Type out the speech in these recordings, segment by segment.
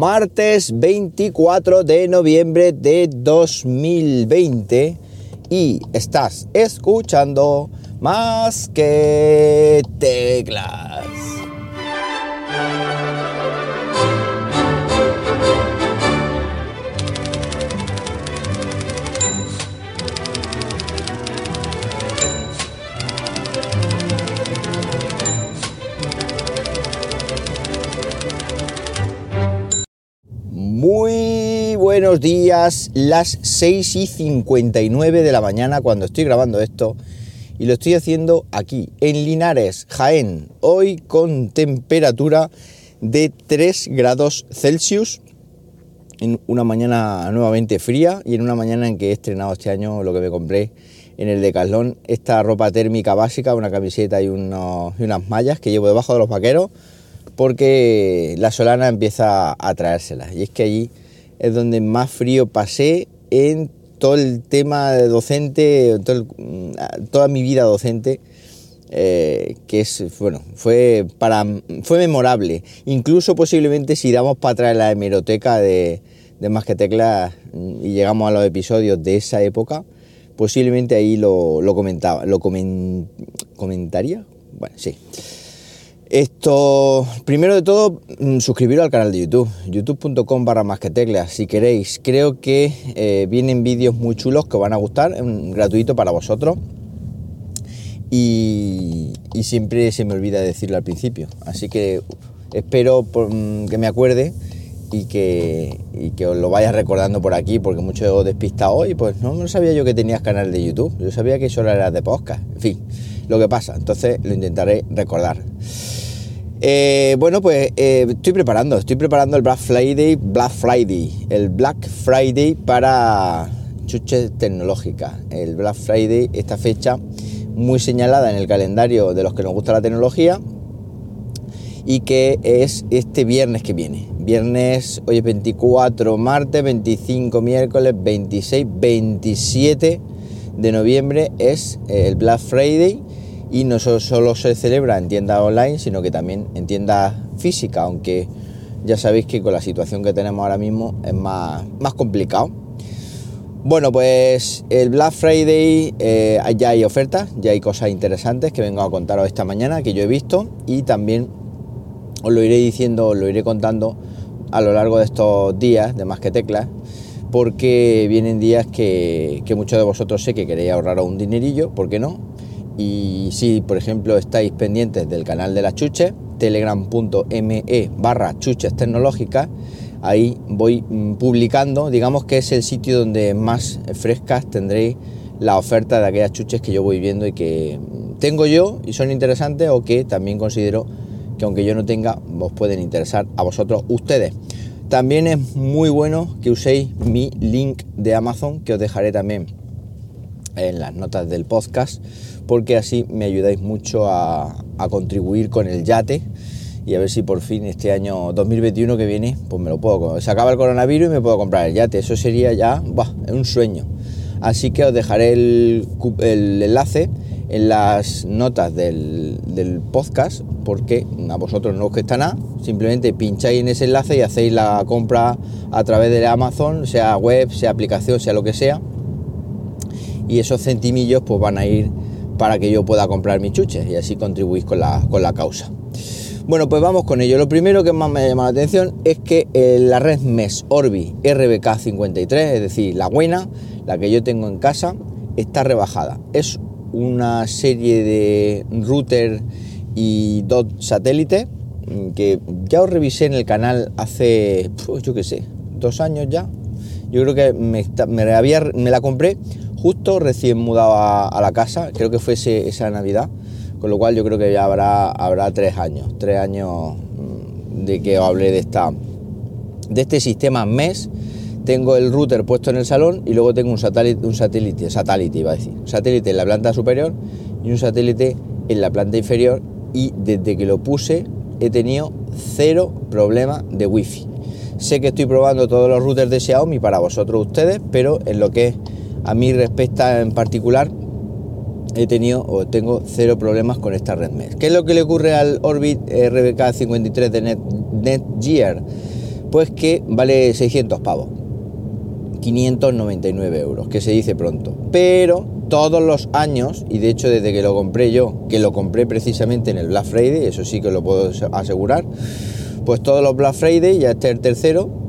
martes 24 de noviembre de 2020 y estás escuchando más que teclas. Días, las 6 y 59 de la mañana cuando estoy grabando esto y lo estoy haciendo aquí, en Linares, Jaén, hoy con temperatura de 3 grados Celsius, en una mañana nuevamente fría y en una mañana en que he estrenado este año lo que me compré en el Decathlon, esta ropa térmica básica, una camiseta y, y unas mallas que llevo debajo de los vaqueros porque la solana empieza a traérselas. Y es que allí es donde más frío pasé en todo el tema docente, toda mi vida docente, eh, que es, bueno, fue, para, fue memorable. Incluso posiblemente si damos para atrás la hemeroteca de, de Más que Teclas y llegamos a los episodios de esa época, posiblemente ahí lo, lo comentaba, lo comentaría. Bueno, sí. Esto, primero de todo, mm, suscribiros al canal de YouTube, youtube.com barra más que teclas, si queréis. Creo que eh, vienen vídeos muy chulos que os van a gustar, gratuito para vosotros. Y, siempre se me olvida decirlo al principio. Así que espero mm, que me acuerde y que, os lo vayas recordando por aquí, porque mucho despistado hoy, pues no, sabía yo que tenías canal de YouTube, yo sabía que solo era de podcast, en fin, lo que pasa, entonces lo intentaré recordar. Eh, bueno, pues eh, estoy preparando, estoy preparando el Black Friday, Black Friday, el Black Friday para chuches tecnológicas. El Black Friday, esta fecha muy señalada en el calendario de los que nos gusta la tecnología y que es este viernes que viene. Viernes, hoy es 24, martes, 25, miércoles, 26, 27 de noviembre es el Black Friday y no solo se celebra en tiendas online, sino que también en tiendas físicas, aunque ya sabéis que con la situación que tenemos ahora mismo es más, más complicado. Bueno, pues el Black Friday eh, ya hay ofertas, ya hay cosas interesantes que vengo a contaros esta mañana que yo he visto y también os lo iré diciendo, os lo iré contando a lo largo de estos días de más que teclas, porque vienen días que, que muchos de vosotros sé que queréis ahorrar un dinerillo, ¿por qué no? Y si, por ejemplo, estáis pendientes del canal de las chuches, telegram.me barra chuches tecnológicas, ahí voy mm, publicando, digamos que es el sitio donde más frescas tendréis la oferta de aquellas chuches que yo voy viendo y que mm, tengo yo y son interesantes o que también considero que aunque yo no tenga, os pueden interesar a vosotros ustedes. También es muy bueno que uséis mi link de Amazon, que os dejaré también en las notas del podcast porque así me ayudáis mucho a, contribuir con el yate y a ver si por fin este año 2021 que viene, pues me lo puedo. Se acaba el coronavirus y me puedo comprar el yate. Eso sería ya un sueño. Así que os dejaré el, enlace en las notas del, podcast, porque a vosotros no os cuesta nada. Simplemente pincháis en ese enlace y hacéis la compra a través de Amazon, sea web, sea aplicación, sea lo que sea. Y esos centimillos pues van a ir para que yo pueda comprar mis chuches y así contribuís con la, con la causa. Bueno, pues vamos con ello. Lo primero que más me ha llamado la atención es que eh, la red MES Orbi RBK53, es decir, la buena, la que yo tengo en casa, está rebajada. Es una serie de router y dot satélite mm, que ya os revisé en el canal hace, pues, yo qué sé, dos años ya. Yo creo que me, la compré justo recién mudado a, la casa, creo que fue esa Navidad, con lo cual yo creo que ya habrá, habrá tres años, tres años mm, de que os hablé de, esta, de este sistema MES. Tengo el router puesto en el salón y luego tengo un satélite, un satélite, satélite iba a decir, satélite en la planta superior y un satélite en la planta inferior y desde que lo puse he tenido cero problema de wifi. Sé que estoy probando todos los routers de Xiaomi para vosotros ustedes, pero en lo que es a mí respecta en particular, he tenido o tengo cero problemas con esta red ¿Qué es lo que le ocurre al Orbit RBK53 de Net, Netgear? Pues que vale 600 pavos. 599 euros, que se dice pronto. Pero todos los años, y de hecho desde que lo compré yo, que lo compré precisamente en el Black Friday, eso sí que lo puedo asegurar, pues todos los Black Friday, ya este es el tercero,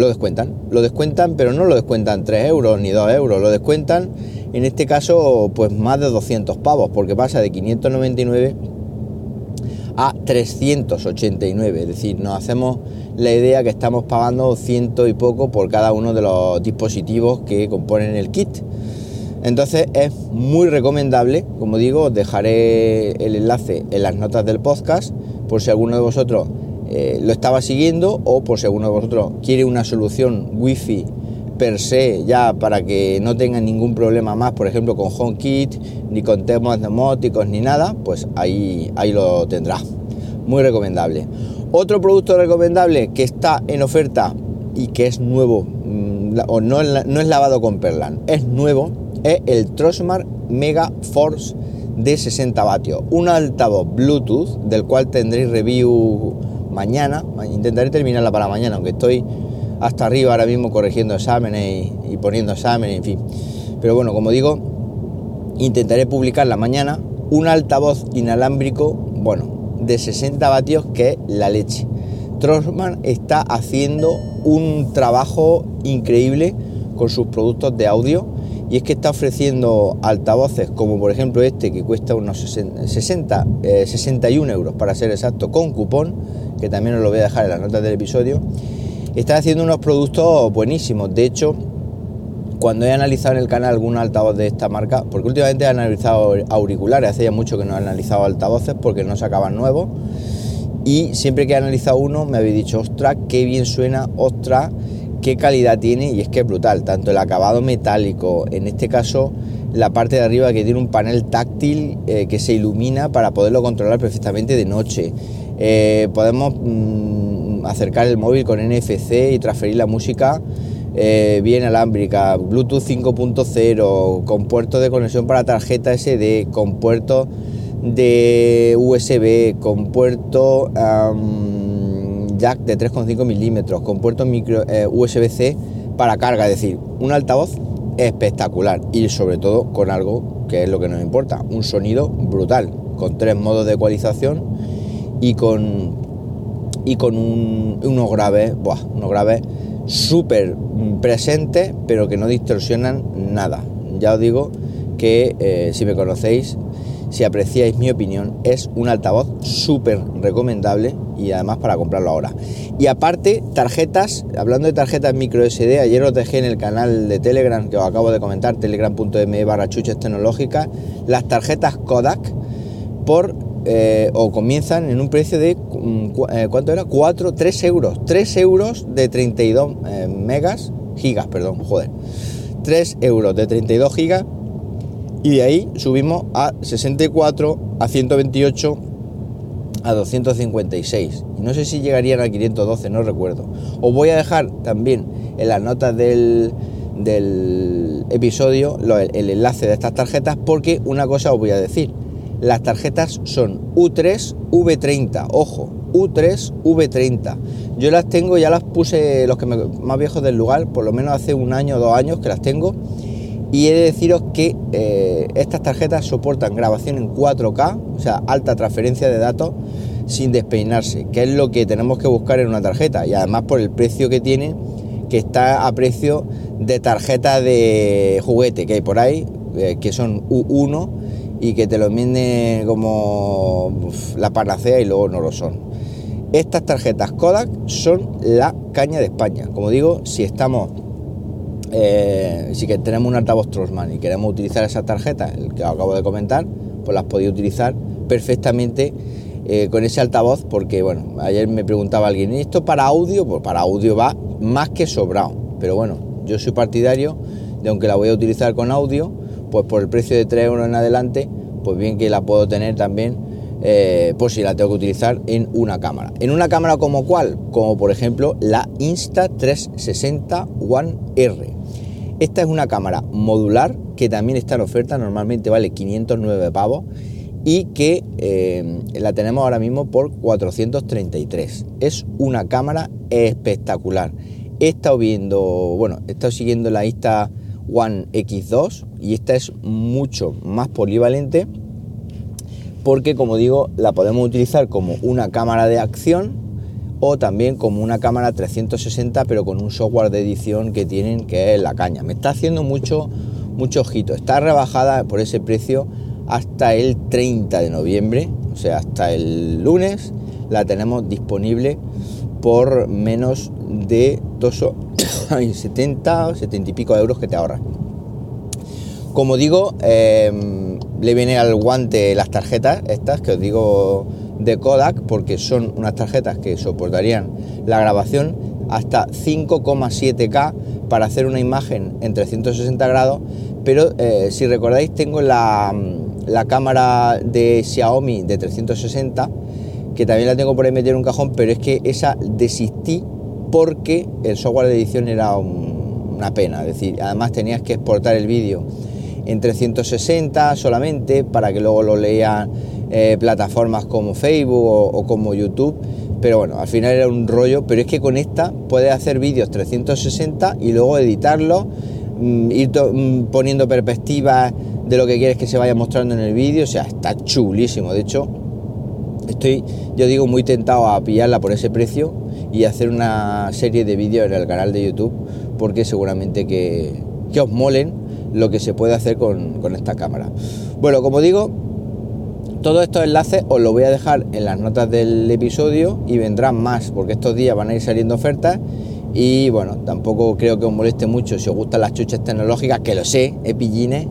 lo descuentan. Lo descuentan, pero no lo descuentan 3 euros ni 2 euros, lo descuentan en este caso pues más de 200 pavos, porque pasa de 599 a 389, es decir, nos hacemos la idea que estamos pagando ciento y poco por cada uno de los dispositivos que componen el kit. Entonces es muy recomendable, como digo, dejaré el enlace en las notas del podcast por si alguno de vosotros eh, lo estaba siguiendo o por si de vosotros quiere una solución wifi per se ya para que no tengan ningún problema más, por ejemplo con HomeKit, ni con temas demóticos ni nada, pues ahí, ahí lo tendrá. Muy recomendable. Otro producto recomendable que está en oferta y que es nuevo, mm, o no, no es lavado con Perlan, es nuevo, es el Trosmar Mega Force de 60 vatios. Un altavoz Bluetooth del cual tendréis review mañana. Intentaré terminarla para mañana, aunque estoy hasta arriba ahora mismo corrigiendo exámenes y, poniendo exámenes, en fin. Pero bueno, como digo, intentaré publicarla mañana. Un altavoz inalámbrico, bueno, de 60 vatios que es la leche. Trossman está haciendo un trabajo increíble con sus productos de audio y es que está ofreciendo altavoces como por ejemplo este que cuesta unos 60, 61 eh, euros para ser exacto con cupón que también os lo voy a dejar en las notas del episodio está haciendo unos productos buenísimos. De hecho, cuando he analizado en el canal algún altavoz de esta marca, porque últimamente he analizado auriculares, hace ya mucho que no he analizado altavoces porque no sacaban nuevos. Y siempre que he analizado uno me habéis dicho, ostras, qué bien suena, ostras, qué calidad tiene. Y es que es brutal, tanto el acabado metálico, en este caso la parte de arriba que tiene un panel táctil eh, que se ilumina para poderlo controlar perfectamente de noche. Eh, podemos mm, acercar el móvil con NFC y transferir la música eh, bien alámbrica, Bluetooth 5.0, con puerto de conexión para tarjeta SD, con puerto de USB, con puerto jack de 3,5 milímetros, con puerto micro eh, USB-C para carga, es decir, un altavoz espectacular y sobre todo con algo que es lo que nos importa, un sonido brutal, con tres modos de ecualización y con, y con unos graves, unos graves súper presentes, pero que no distorsionan nada. Ya os digo que eh, si me conocéis, si apreciáis mi opinión, es un altavoz súper recomendable y además para comprarlo ahora. Y aparte, tarjetas, hablando de tarjetas micro SD, ayer os dejé en el canal de Telegram que os acabo de comentar, telegram.me barra chuches tecnológicas, las tarjetas Kodak por eh, o comienzan en un precio de, mm, eh, ¿cuánto era? 4, 3 euros. 3 euros de 32 eh, megas, gigas, perdón, joder. 3 euros de 32 gigas y de ahí subimos a 64, a 128, a 256. No sé si llegarían a 512, no recuerdo. Os voy a dejar también en las notas del, del episodio el enlace de estas tarjetas porque una cosa os voy a decir las tarjetas son U3, V30, ojo, U3, V30. Yo las tengo, ya las puse los que más viejos del lugar, por lo menos hace un año o dos años que las tengo. Y he de deciros que eh, estas tarjetas soportan grabación en 4K, o sea, alta transferencia de datos sin despeinarse, que es lo que tenemos que buscar en una tarjeta. Y además por el precio que tiene, que está a precio de tarjeta de juguete que hay por ahí, eh, que son U1 y que te lo venden como la panacea y luego no lo son. Estas tarjetas Kodak son la caña de España. Como digo, si estamos, eh, si que tenemos un altavoz Trossman y queremos utilizar esa tarjeta, el que acabo de comentar, pues las podéis utilizar perfectamente eh, con ese altavoz, porque bueno, ayer me preguntaba alguien, ¿y esto para audio? Pues para audio va más que sobrado. Pero bueno, yo soy partidario de aunque la voy a utilizar con audio, pues por el precio de 3 euros en adelante, pues bien que la puedo tener también, eh, por si la tengo que utilizar en una cámara. En una cámara como cuál, como por ejemplo la Insta360 One R. Esta es una cámara modular que también está en oferta, normalmente vale 509 pavos y que eh, la tenemos ahora mismo por 433. Es una cámara espectacular. He estado viendo, bueno, he estado siguiendo la Insta One X2 y esta es mucho más polivalente porque como digo la podemos utilizar como una cámara de acción o también como una cámara 360 pero con un software de edición que tienen que es la caña. Me está haciendo mucho, mucho ojito. Está rebajada por ese precio hasta el 30 de noviembre, o sea, hasta el lunes la tenemos disponible por menos de 70 70 y pico euros que te ahorras. Como digo, em, le viene al guante las tarjetas, estas que os digo de Kodak, porque son unas tarjetas que soportarían la grabación hasta 5,7K para hacer una imagen en 360 grados, pero eh, si recordáis tengo la, la cámara de Xiaomi de 360, que también la tengo por ahí metida en un cajón, pero es que esa desistí porque el software de edición era una pena. Es decir, además tenías que exportar el vídeo en 360 solamente para que luego lo lean eh, plataformas como Facebook o, como YouTube. Pero bueno, al final era un rollo. Pero es que con esta puedes hacer vídeos 360 y luego editarlo, mm, ir mm, poniendo perspectivas de lo que quieres que se vaya mostrando en el vídeo, o sea, está chulísimo. De hecho, estoy, yo digo, muy tentado a pillarla por ese precio y hacer una serie de vídeos en el canal de YouTube, porque seguramente que, que os molen lo que se puede hacer con, con esta cámara. Bueno, como digo, todos estos enlaces os los voy a dejar en las notas del episodio y vendrán más, porque estos días van a ir saliendo ofertas y bueno, tampoco creo que os moleste mucho si os gustan las chuches tecnológicas, que lo sé, epillines,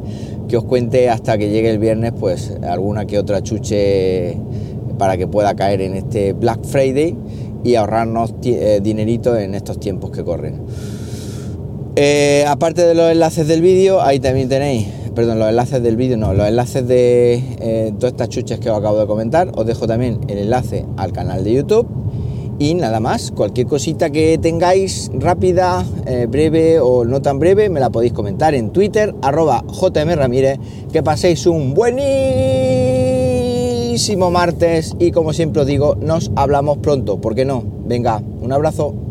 que os cuente hasta que llegue el viernes pues alguna que otra chuche para que pueda caer en este Black Friday y ahorrarnos eh, dinerito en estos tiempos que corren. Eh, aparte de los enlaces del vídeo, ahí también tenéis, perdón, los enlaces del vídeo, no, los enlaces de eh, todas estas chuches que os acabo de comentar. Os dejo también el enlace al canal de YouTube y nada más, cualquier cosita que tengáis rápida, eh, breve o no tan breve, me la podéis comentar en Twitter, arroba JM Ramírez. Que paséis un buenísimo martes y como siempre os digo, nos hablamos pronto, ¿por qué no? Venga, un abrazo.